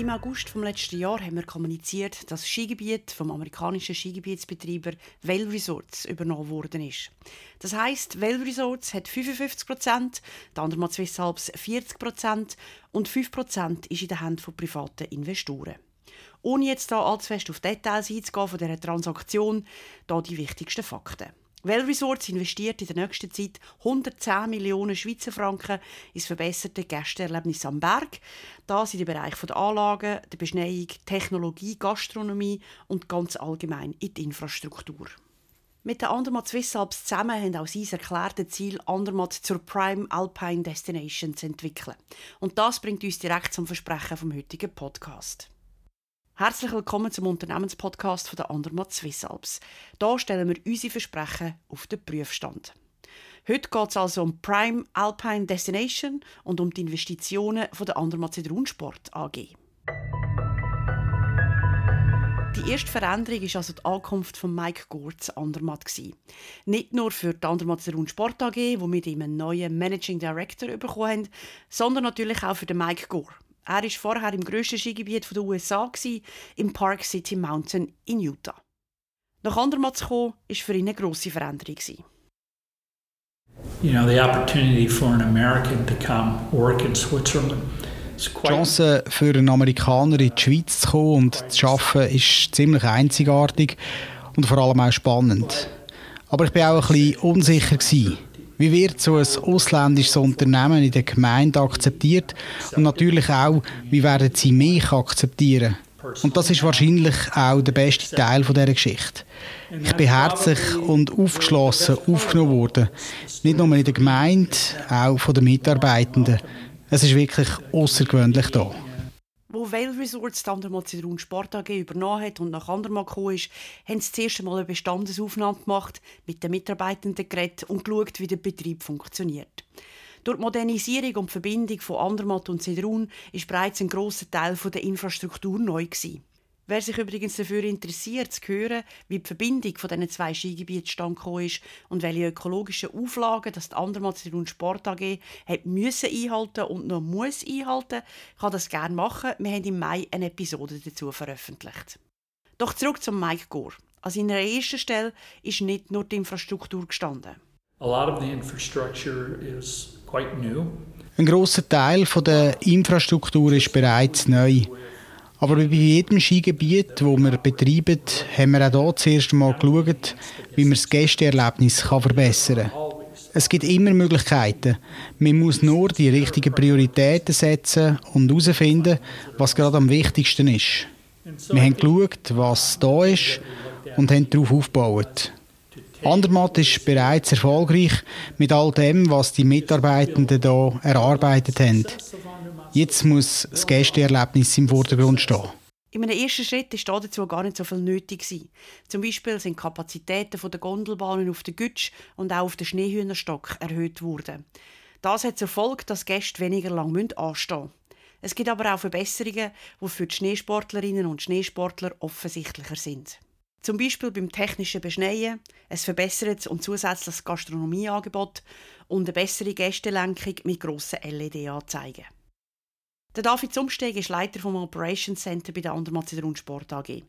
Im August vom letzten Jahr haben wir kommuniziert, dass das Skigebiet vom amerikanischen Skigebietsbetreiber Vail Resorts übernommen worden ist. Das heißt, Vail Resorts hat 55 Prozent, der andere Swiss Alps 40 Prozent und 5 Prozent ist in den Händen von privaten Investoren. Ohne jetzt da allzu fest auf Details einzugehen von dieser Transaktion, da die wichtigsten Fakten. Well Resorts investiert in der nächsten Zeit 110 Millionen Schweizer Franken ins verbesserte Gästeerlebnis am Berg. Das in den Bereich der Anlagen, der Beschneiung, Technologie, Gastronomie und ganz allgemein in die Infrastruktur. Mit der Andermatt Swiss Alps zusammen haben auch sie das erklärte Ziel, Andermatt zur Prime Alpine Destination zu entwickeln. Und das bringt uns direkt zum Versprechen vom heutigen Podcast. Herzlich willkommen zum Unternehmenspodcast von der Andermatt Swiss Alps. Hier stellen wir unsere Versprechen auf den Prüfstand. Heute geht es also um Prime Alpine Destination und um die Investitionen von der Andermatt Zedrunsport AG. Die erste Veränderung war also die Ankunft von Mike Gore zu Andermatt. Nicht nur für die Andermatt Sport AG, wo wir einen neuen Managing Director bekommen haben, sondern natürlich auch für den Mike Gore. Er war vorher im grössten Skigebiet der USA, im Park City Mountain in Utah. Nach Andermatt zu kommen, war für ihn eine grosse Veränderung. You know, the opportunity for an American to come work in Switzerland. Die Chance für einen Amerikaner in die Schweiz zu kommen und zu arbeiten ist ziemlich einzigartig und vor allem auch spannend. Aber ich war auch ein bisschen unsicher. Gewesen. Wie wird so ein ausländisches Unternehmen in der Gemeinde akzeptiert? Und natürlich auch, wie werden sie mich akzeptieren? Und das ist wahrscheinlich auch der beste Teil dieser Geschichte. Ich bin herzlich und aufgeschlossen aufgenommen worden. Nicht nur in der Gemeinde, auch von den Mitarbeitenden. Es ist wirklich außergewöhnlich hier. Wo Vail Resorts die Andermatt Sport AG übernommen hat und nach Andermatt gekommen ist, haben sie zuerst einmal eine Bestandesaufnahme gemacht, mit den Mitarbeitenden geredet und geschaut, wie der Betrieb funktioniert. Durch die Modernisierung und die Verbindung von Andermatt und Zedrun ist bereits ein grosser Teil der Infrastruktur neu gewesen. Wer sich übrigens dafür interessiert, zu hören, wie die Verbindung von diesen zwei Skigebieten stand ist und welche ökologischen Auflagen das die Andermatt und Sport AG hat müssen einhalten und noch muss einhalten, kann das gerne machen. Wir haben im Mai eine Episode dazu veröffentlicht. Doch zurück zum Mike Gore. An seiner ersten Stelle ist nicht nur die Infrastruktur gestanden. A lot of the infrastructure is quite new. Ein großer Teil der Infrastruktur ist bereits neu. Aber wie bei jedem Skigebiet, das wir betreiben, haben wir auch hier zuerst einmal geschaut, wie man das Gästeerlebnis verbessern kann. Es gibt immer Möglichkeiten. Man muss nur die richtigen Prioritäten setzen und herausfinden, was gerade am wichtigsten ist. Wir haben geschaut, was da ist und haben darauf aufgebaut. Andermatt ist bereits erfolgreich mit all dem, was die Mitarbeitenden hier erarbeitet haben. Jetzt muss das Gästeerlebnis im Vordergrund stehen. In einem ersten Schritt war dazu gar nicht so viel nötig. Zum Beispiel sind die Kapazitäten der Gondelbahnen auf der Gütsch und auch auf den Schneehühnerstock erhöht worden. Das hat zur Folge, dass Gäste weniger lang anstehen. Es gibt aber auch Verbesserungen, die für die Schneesportlerinnen und Schneesportler offensichtlicher sind. Zum Beispiel beim technischen Beschneien, ein verbessertes und zusätzliches Gastronomieangebot und eine bessere Gästelenkung mit grossen LED-Anzeigen. Der David Zumsteg ist Leiter vom Operations Center bei der Andermatt Sport AG.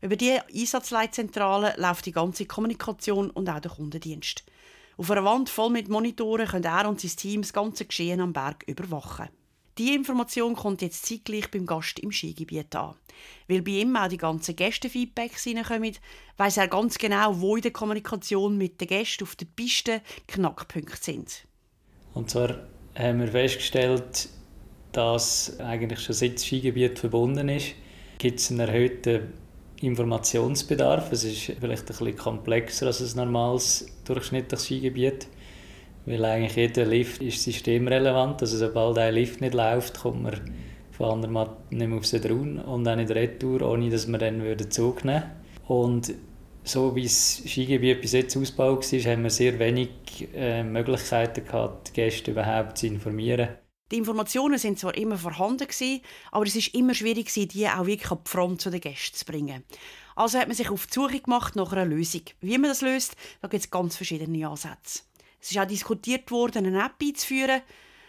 Über die Einsatzleitzentrale läuft die ganze Kommunikation und auch der Kundendienst. Auf einer Wand voll mit Monitoren können er und sein Team das ganze Geschehen am Berg überwachen. Die Information kommt jetzt zeitgleich beim Gast im Skigebiet an. Weil bei ihm auch die ganzen Gästefeedbacks reinkommen, weiss er ganz genau, wo in der Kommunikation mit den Gästen auf der Piste Knackpunkte sind. Und zwar haben wir festgestellt, das eigentlich schon seit das Skigebiet verbunden ist, gibt es einen erhöhten Informationsbedarf. Es ist vielleicht ein bisschen komplexer als ein normales durchschnittliches Skigebiet, weil eigentlich jeder Lift ist systemrelevant. Also sobald ein Lift nicht läuft, kommt man von Andermatt nicht mehr auf den Raum und auch nicht retour, ohne dass man dann den Zug nehmen Und so wie das Skigebiet bis jetzt ausgebaut war, haben wir sehr wenig äh, Möglichkeiten gehabt, die Gäste überhaupt zu informieren. Die Informationen sind zwar immer vorhanden gewesen, aber es ist immer schwierig gewesen, die auch wirklich auf die Front zu den Gästen zu bringen. Also hat man sich auf die Suche gemacht nach einer Lösung. Wie man das löst, da gibt es ganz verschiedene Ansätze. Es ist auch diskutiert worden, eine App einzuführen.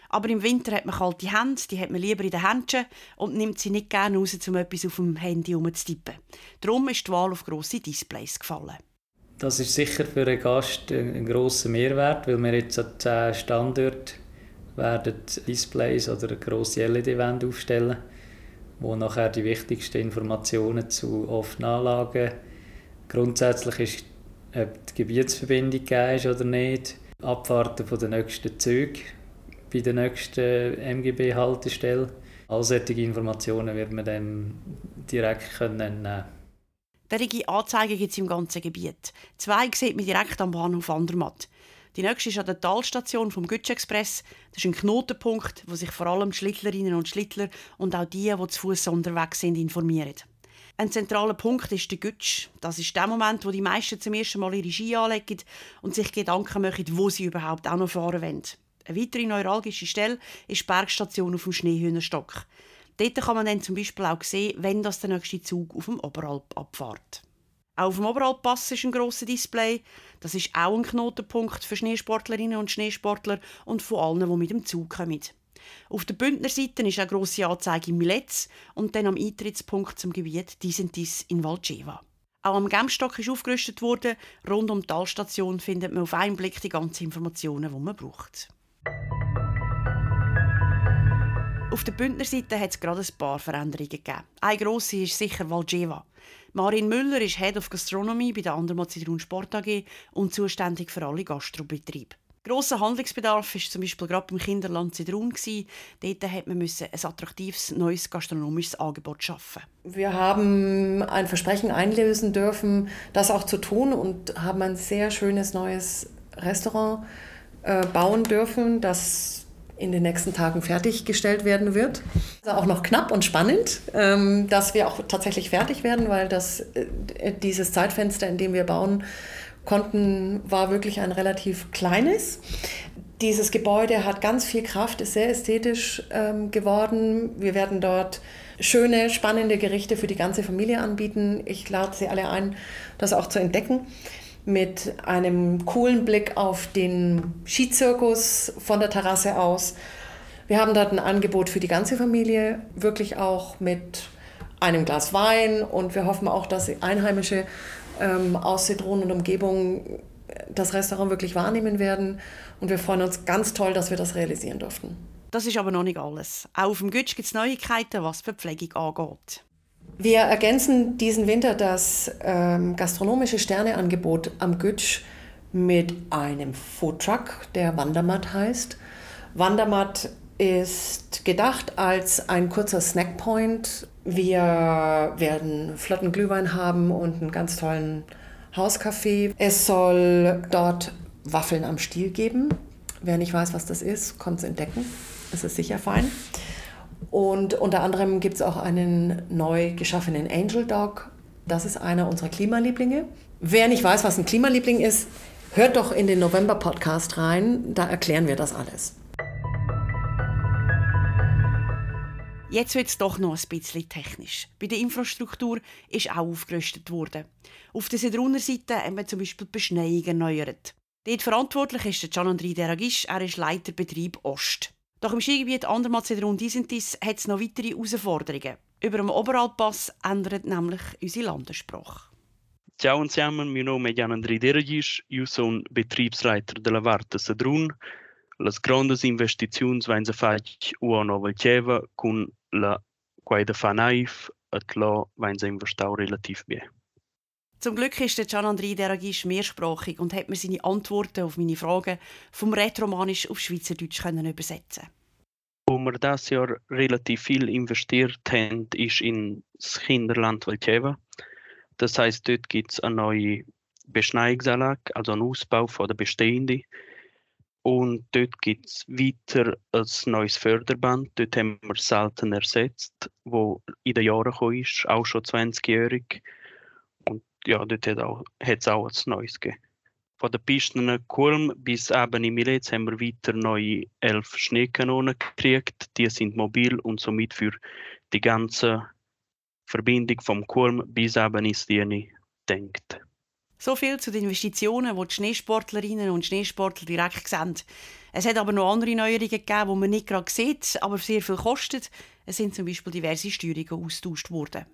Aber im Winter hat man kalte Hände, die hat man lieber in den Händchen und nimmt sie nicht gerne raus, um etwas auf dem Handy herumzutippen. Darum ist die Wahl auf grosse Displays gefallen. Das ist sicher für einen Gast ein grosser Mehrwert, weil wir jetzt an zehn Standorten werden Displays oder eine grosse LED-Wände aufstellen, wo nachher die wichtigsten Informationen zu offenen Anlagen grundsätzlich ist, ob die Gebietsverbindung gegeben ist oder nicht, Abwarten von den nächsten Zügen bei der nächsten MGB-Haltestelle. All solche Informationen wird man dann direkt können nehmen Anzeigen gibt es im ganzen Gebiet. Zwei sieht man direkt am Bahnhof Andermatt. Die nächste ist an der Talstation vom Gütsch Express. Das ist ein Knotenpunkt, wo sich vor allem Schlittlerinnen und Schlittler und auch die, die zu Fuß unterwegs sind, informieren. Ein zentraler Punkt ist der Gütsch. Das ist der Moment, wo die meisten zum ersten Mal ihre Ski anlegen und sich Gedanken machen, wo sie überhaupt auch noch fahren wollen. Eine weitere neuralgische Stelle ist die Bergstation auf dem Schneehühnerstock. Dort kann man dann zum Beispiel auch sehen, wenn das der nächste Zug auf dem Oberalp abfährt. Auch auf dem Oberalppass ist ein grosser Display. Das ist auch ein Knotenpunkt für Schneesportlerinnen und Schneesportler und von allen, die mit dem Zug kommen. Auf der Bündnerseite ist eine grosse Anzeige in Milez und dann am Eintrittspunkt zum Gebiet Disentis in Valceva. Auch am Gemstock ist aufgerüstet worden. Rund um die Talstation findet man auf einen Blick die ganzen Informationen, die man braucht. Auf der Bündnerseite hat es gerade ein paar Veränderungen gegeben. Eine grosse ist sicher Valjeva. Marin Müller ist Head of Gastronomy bei der Andermatt Zidrun Sport AG und zuständig für alle Gastrobetriebe. Grosser Handlungsbedarf war zum Beispiel gerade beim Kinderland Zidrun. Dort musste man ein attraktives neues gastronomisches Angebot schaffen. Wir haben ein Versprechen einlösen dürfen, das auch zu tun und haben ein sehr schönes neues Restaurant äh, bauen dürfen, das in den nächsten Tagen fertiggestellt werden wird. Also auch noch knapp und spannend, ähm, dass wir auch tatsächlich fertig werden, weil das, äh, dieses Zeitfenster, in dem wir bauen konnten, war wirklich ein relativ kleines. Dieses Gebäude hat ganz viel Kraft, ist sehr ästhetisch ähm, geworden. Wir werden dort schöne, spannende Gerichte für die ganze Familie anbieten. Ich lade Sie alle ein, das auch zu entdecken mit einem coolen Blick auf den Skizirkus von der Terrasse aus. Wir haben dort ein Angebot für die ganze Familie, wirklich auch mit einem Glas Wein und wir hoffen auch, dass Einheimische ähm, aus Zedron und Umgebung das Restaurant wirklich wahrnehmen werden und wir freuen uns ganz toll, dass wir das realisieren durften. Das ist aber noch nicht alles. Auch auf dem Gütsch gibt es Neuigkeiten, was die Verpflegung angeht. Wir ergänzen diesen Winter das ähm, gastronomische Sterneangebot am Gütsch mit einem Foodtruck, der Wandermatt heißt. Wandermatt ist gedacht als ein kurzer Snackpoint. Wir werden flotten Glühwein haben und einen ganz tollen Hauskaffee. Es soll dort Waffeln am Stiel geben. Wer nicht weiß, was das ist, kommt es entdecken. Es ist sicher fein. Und unter anderem gibt es auch einen neu geschaffenen Angel Dog. Das ist einer unserer Klimalieblinge. Wer nicht weiß, was ein Klimaliebling ist, hört doch in den November-Podcast rein. Da erklären wir das alles. Jetzt wird es doch noch ein bisschen technisch. Bei der Infrastruktur ist auch aufgerüstet worden. Auf der Sedruner Seite haben wir zum Beispiel die Beschneiung erneuert. Dort verantwortlich ist der Gian-André Deragisch, er ist Leiter Betrieb Ost. Doch im Skigebiet Andermatt und Disentis hat es noch weitere Herausforderungen. Über dem Oberalpass ändert nämlich unsere Landessprache. Ciao insieme, mio nome è Jan Andri Deragis, io sono Betriebsleiter della Varta Sedrun. Le grandi investizioni vengono fatte a Nova Chieva con la Guida Fanaif et la vengono investito relativ bene. Zum Glück ist der Gian-André Deragisch mehrsprachig und hat mir seine Antworten auf meine Fragen vom Rätoromanisch auf Schweizerdeutsch können übersetzen Wo wir das Jahr relativ viel investiert haben, ist in das Kinderland Valcheva. Das heißt, dort gibt es eine neue Beschneiungsanlage, also einen Ausbau von der bestehenden. Und dort gibt es weiter ein neues Förderband. Dort haben wir selten ersetzt, wo in den Jahren gekommen ist, auch schon 20-jährig ja, dort hat es auch, etwas Neues gegeben. Von den Pisten Kulm bis eben in Milez haben wir weiter neue elf Schneekanonen gekriegt. Die sind mobil und somit für die ganze Verbindung vom Kulm bis eben ins Dieni denkt. So viel zu den Investitionen, die die Schneesportlerinnen und Schneesportler direkt sehen. Es hat aber noch andere Neuerungen gegeben, die man nicht gerade sieht, aber sehr viel kosten. Es sind zum Beispiel diverse Steuerungen austauscht worden.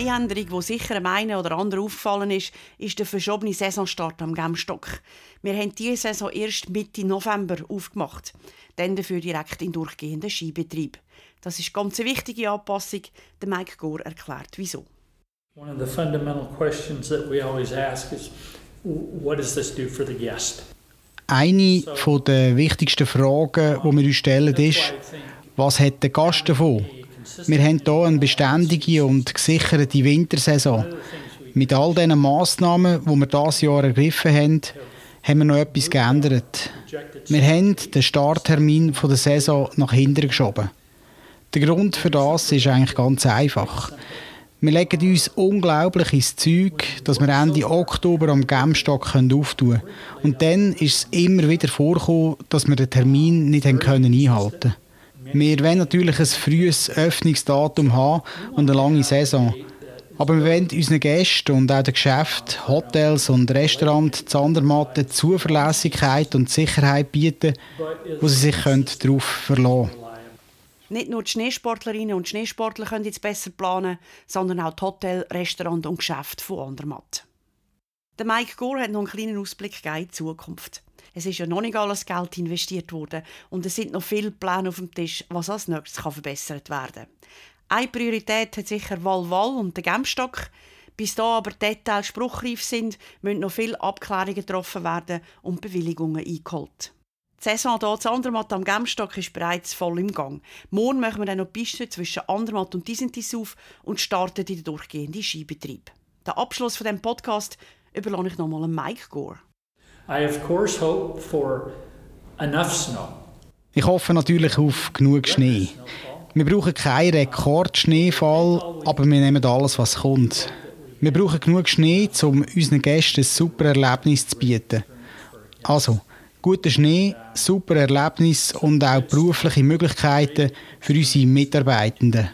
Eine Änderung, die sicher einem einen oder anderen aufgefallen ist, ist der verschobene Saisonstart am Gemstock. Wir haben diese Saison erst Mitte November aufgemacht, dann dafür direkt in durchgehenden Skibetrieb. Das ist ganz eine wichtige Anpassung. Der Mike Gore erklärt, wieso. One of the fundamental questions that we always ask is, what does this do for the guest? Eine der wichtigsten Fragen, die wir uns stellen, ist, was hat der Gast davon? Wir haben hier eine beständige und gesicherte Wintersaison. Mit all diesen Massnahmen, die wir dieses Jahr ergriffen haben, haben wir noch etwas geändert. Wir haben den Starttermin der Saison nach hinten geschoben. Der Grund für das ist eigentlich ganz einfach. Wir legen uns unglaublich ins Zeug, dass wir Ende Oktober am Gemstock auftun können. Und dann ist es immer wieder vorgekommen, dass wir den Termin nicht einhalten können. Wir wollen natürlich ein frühes Öffnungsdatum haben und eine lange Saison. Aber wir wollen unseren Gästen und auch den Geschäften, Hotels und Restaurants Zandermatten Zuverlässigkeit und Sicherheit bieten, wo sie sich darauf verlassen können. Nicht nur die Schneesportlerinnen und Schneesportler können jetzt besser planen, sondern auch die Hotel, Restaurant und Geschäfte von Andermatt. Der Mike Gore hat noch einen kleinen Ausblick in die Zukunft. Es ist ja noch nicht alles Geld investiert worden und es sind noch viele Pläne auf dem Tisch, was als nächstes kann verbessert werden Eine Priorität hat sicher Wal-Wal und der Gemstock. Bis da aber Details spruchreif sind, müssen noch viele Abklärungen getroffen werden und Bewilligungen eingeholt. Die Saison hier zu Andermatt am Gemstock ist bereits voll im Gang. Morgen machen wir dann noch die Piste zwischen Andermatt und Disentis auf und starten in den durchgehenden Skibetrieb. Den Abschluss von dem Podcast überlasse ich nochmal Mike Gore. I of course hope for enough snow. Ich hoffe natürlich auf genug Schnee. Wir brauchen keinen Rekordschneefall, aber wir nehmen alles, was kommt. Wir brauchen genug Schnee, um unseren Gästen ein super Erlebnis zu bieten. Also, guter Schnee, super Erlebnis und auch berufliche Möglichkeiten für unsere Mitarbeitenden.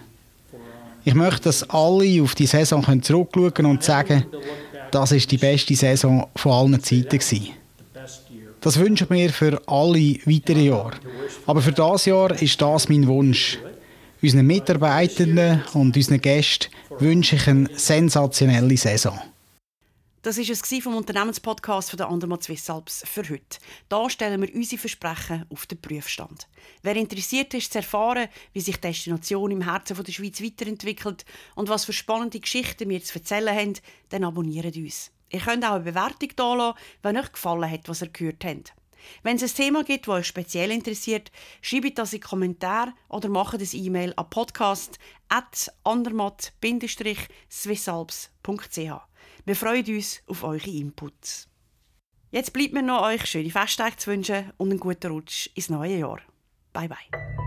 Ich möchte, dass alle auf die Saison zurückschauen können und sagen, das ist die beste Saison von allen Zeiten gewesen. Das wünsche ich mir für alle weiteren Jahre. Aber für das Jahr ist das mein Wunsch. Unseren Mitarbeitenden und unseren Gästen wünsche ich eine sensationelle Saison. Das war es vom Unternehmenspodcast der Andermatt Swiss Alps für heute. Da stellen wir unsere Versprechen auf den Prüfstand. Wer interessiert ist, zu erfahren, wie sich die Destination im Herzen der Schweiz weiterentwickelt und was für spannende Geschichten wir zu erzählen haben, dann abonniert uns. Ihr könnt auch eine Bewertung da wenn euch gefallen hat, was ihr gehört habt. Wenn es ein Thema gibt, das euch speziell interessiert, schreibt das in die Kommentare oder macht ein E-Mail an podcast.andermatt-swissalps.ch. Wir freuen uns auf eure Inputs. Jetzt bleibt mir noch euch schöne Festtage zu wünschen und einen guten Rutsch ins neue Jahr. Bye bye.